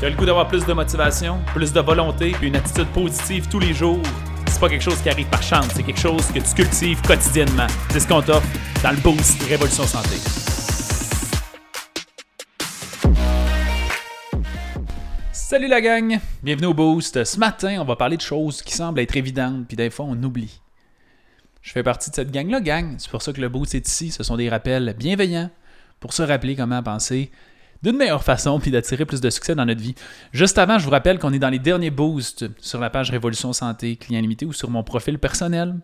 Tu as le goût d'avoir plus de motivation, plus de volonté, puis une attitude positive tous les jours? C'est pas quelque chose qui arrive par chance, c'est quelque chose que tu cultives quotidiennement. C'est ce qu'on t'offre dans le Boost Révolution Santé. Salut la gang, bienvenue au Boost. Ce matin, on va parler de choses qui semblent être évidentes, puis des fois on oublie. Je fais partie de cette gang-là, gang. C'est pour ça que le Boost est ici. Ce sont des rappels bienveillants pour se rappeler comment penser d'une meilleure façon puis d'attirer plus de succès dans notre vie. Juste avant, je vous rappelle qu'on est dans les derniers boosts sur la page Révolution Santé Client Limité ou sur mon profil personnel.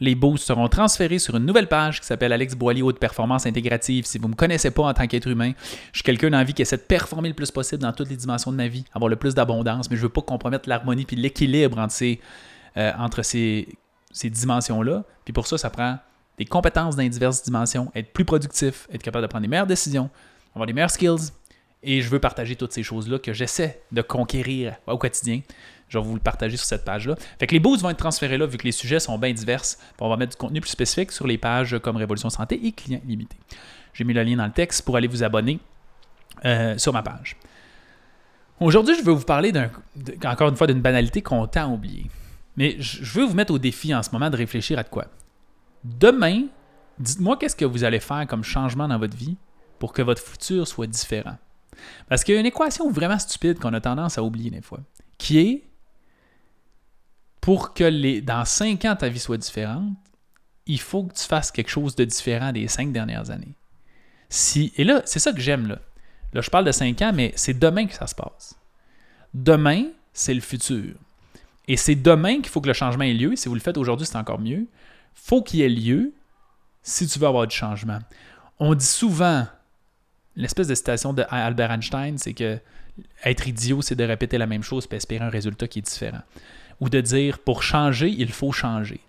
Les boosts seront transférés sur une nouvelle page qui s'appelle Alex Boilly Haute Performance Intégrative. Si vous ne me connaissez pas en tant qu'être humain, je suis quelqu'un d'envie qui essaie de performer le plus possible dans toutes les dimensions de ma vie, avoir le plus d'abondance, mais je ne veux pas compromettre l'harmonie puis l'équilibre entre ces, euh, entre ces, ces dimensions-là. Puis pour ça, ça prend des compétences dans les diverses dimensions, être plus productif, être capable de prendre des meilleures décisions, avoir des meilleurs skills. Et je veux partager toutes ces choses-là que j'essaie de conquérir au quotidien. Je vais vous le partager sur cette page-là. Fait que les boosts vont être transférés là vu que les sujets sont bien divers. On va mettre du contenu plus spécifique sur les pages comme Révolution Santé et Clients Limités. J'ai mis le lien dans le texte pour aller vous abonner euh, sur ma page. Aujourd'hui, je veux vous parler encore une fois d'une banalité qu'on tend à oublier. Mais je veux vous mettre au défi en ce moment de réfléchir à quoi. Demain, dites-moi qu'est-ce que vous allez faire comme changement dans votre vie pour que votre futur soit différent. Parce qu'il y a une équation vraiment stupide qu'on a tendance à oublier des fois, qui est pour que les, dans 5 ans ta vie soit différente, il faut que tu fasses quelque chose de différent des cinq dernières années. Si, et là, c'est ça que j'aime. Là. là, je parle de 5 ans, mais c'est demain que ça se passe. Demain, c'est le futur. Et c'est demain qu'il faut que le changement ait lieu. Si vous le faites aujourd'hui, c'est encore mieux. faut qu'il y ait lieu si tu veux avoir du changement. On dit souvent, l'espèce de citation d'Albert Einstein, c'est que être idiot, c'est de répéter la même chose et espérer un résultat qui est différent. Ou de dire, pour changer, il faut changer.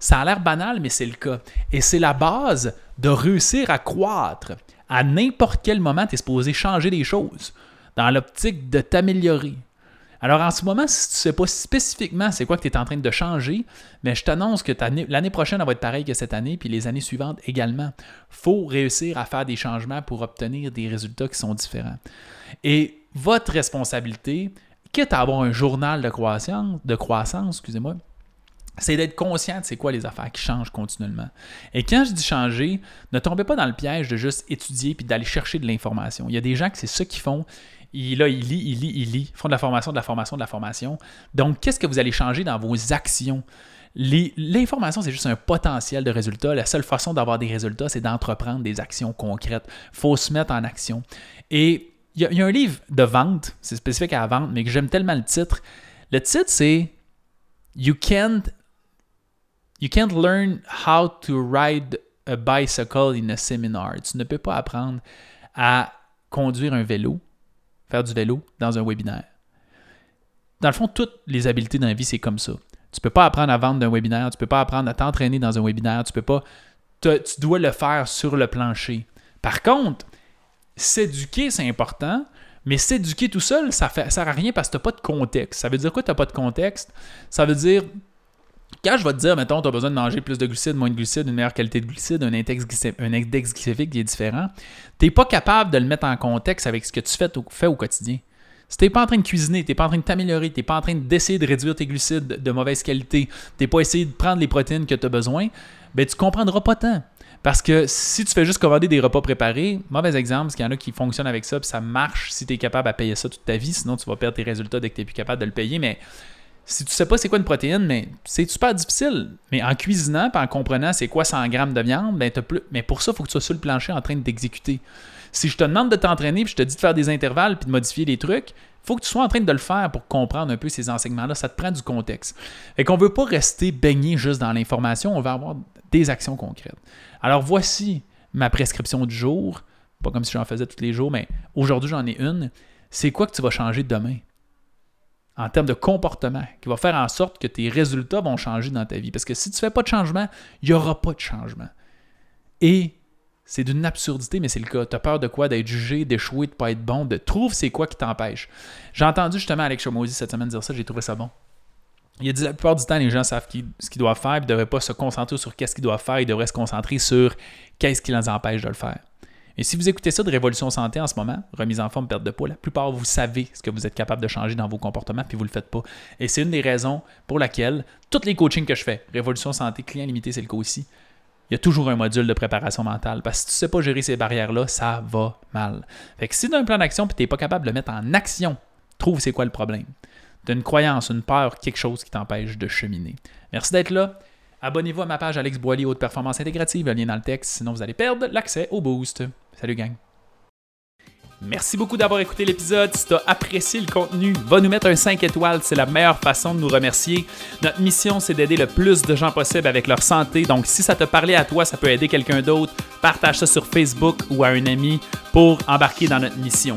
Ça a l'air banal, mais c'est le cas. Et c'est la base de réussir à croître. À n'importe quel moment, tu es supposé changer des choses dans l'optique de t'améliorer. Alors en ce moment, si tu ne sais pas spécifiquement c'est quoi que tu es en train de changer, mais je t'annonce que l'année prochaine va être pareille que cette année, puis les années suivantes également. Faut réussir à faire des changements pour obtenir des résultats qui sont différents. Et votre responsabilité, quitte à avoir un journal de croissance, excusez-moi, c'est d'être conscient de c'est quoi les affaires qui changent continuellement. Et quand je dis changer, ne tombez pas dans le piège de juste étudier puis d'aller chercher de l'information. Il y a des gens qui c'est ça qu'ils font. Il, là, il lit, il lit, il lit. Font de la formation, de la formation, de la formation. Donc, qu'est-ce que vous allez changer dans vos actions? L'information, c'est juste un potentiel de résultats. La seule façon d'avoir des résultats, c'est d'entreprendre des actions concrètes. Il faut se mettre en action. Et il y, a un livre de vente, c'est spécifique à la vente, mais que j'aime tellement le titre. Le titre, c'est You can't, you can't learn how to ride a bicycle in a seminar. Tu ne peux pas apprendre à conduire un vélo faire du vélo dans un webinaire. Dans le fond, toutes les habiletés dans la vie, c'est comme ça. Tu ne peux pas apprendre à vendre d'un webinaire, tu ne peux pas apprendre à t'entraîner dans un webinaire, tu peux pas. tu dois le faire sur le plancher. Par contre, s'éduquer, c'est important, mais s'éduquer tout seul, ça ne sert à rien parce que tu n'as pas de contexte. Ça veut dire quoi, tu n'as pas de contexte? Ça veut dire quand je vais te dire, mettons, tu as besoin de manger plus de glucides, moins de glucides, une meilleure qualité de glucides, un index, glycémique qui est différent, tu n'es pas capable de le mettre en contexte avec ce que tu fais, au quotidien. Si tu n'es pas en train de cuisiner, tu n'es pas en train de t'améliorer, tu n'es pas en train d'essayer de réduire tes glucides de mauvaise qualité, tu n'es pas essayé de prendre les protéines que tu as besoin, ben tu comprendras pas tant. Parce que si tu fais juste commander des repas préparés, mauvais exemple, parce qu'il y en a qui fonctionnent avec ça, puis ça marche si tu es capable à payer ça toute ta vie, sinon tu vas perdre tes résultats dès que tu n'es plus capable de le payer. Mais si tu sais pas c'est quoi une protéine, mais c'est super difficile. Mais en cuisinant, et en comprenant c'est quoi 100 grammes de viande, ben plus... mais pour ça, il faut que tu sois sur le plancher en train d'exécuter. Si je te demande de t'entraîner, puis je te dis de faire des intervalles, puis de modifier les trucs, faut que tu sois en train de le faire pour comprendre un peu ces enseignements-là. Ça te prend du contexte. Et qu'on ne veut pas rester baigné juste dans l'information, on veut avoir des actions concrètes. Alors voici ma prescription du jour. Pas comme si j'en faisais tous les jours, mais aujourd'hui j'en ai une. C'est quoi que tu vas changer demain? En termes de comportement qui va faire en sorte que tes résultats vont changer dans ta vie. Parce que si tu ne fais pas de changement, il n'y aura pas de changement. Et c'est d'une absurdité, mais c'est le cas. Tu as peur de quoi? D'être jugé, d'échouer, de ne pas être bon, de trouve c'est quoi qui t'empêche. J'ai entendu justement Alex Chomosi cette semaine dire ça, j'ai trouvé ça bon. Il a dit la plupart du temps, les gens savent ce qu'ils doivent faire, ils ne devraient pas se concentrer sur qu'est-ce qu'ils doivent faire, ils devraient se concentrer sur qu'est-ce qui les empêche de le faire. Et si vous écoutez ça de Révolution Santé en ce moment, remise en forme, perte de poids, la plupart vous savez ce que vous êtes capable de changer dans vos comportements, puis vous ne le faites pas. Et c'est une des raisons pour laquelle tous les coachings que je fais, Révolution Santé, client limité, c'est le cas aussi, il y a toujours un module de préparation mentale. Parce que si tu ne sais pas gérer ces barrières-là, ça va mal. Fait que si tu as un plan d'action et tu n'es pas capable de le mettre en action, trouve c'est quoi le problème. Tu une croyance, une peur, quelque chose qui t'empêche de cheminer. Merci d'être là. Abonnez-vous à ma page Alex Boily Haute Performance Intégrative, le lien dans le texte, sinon vous allez perdre l'accès au boost. Salut gang! Merci beaucoup d'avoir écouté l'épisode. Si tu as apprécié le contenu, va nous mettre un 5 étoiles. C'est la meilleure façon de nous remercier. Notre mission, c'est d'aider le plus de gens possible avec leur santé. Donc, si ça te parlait à toi, ça peut aider quelqu'un d'autre. Partage ça sur Facebook ou à un ami pour embarquer dans notre mission.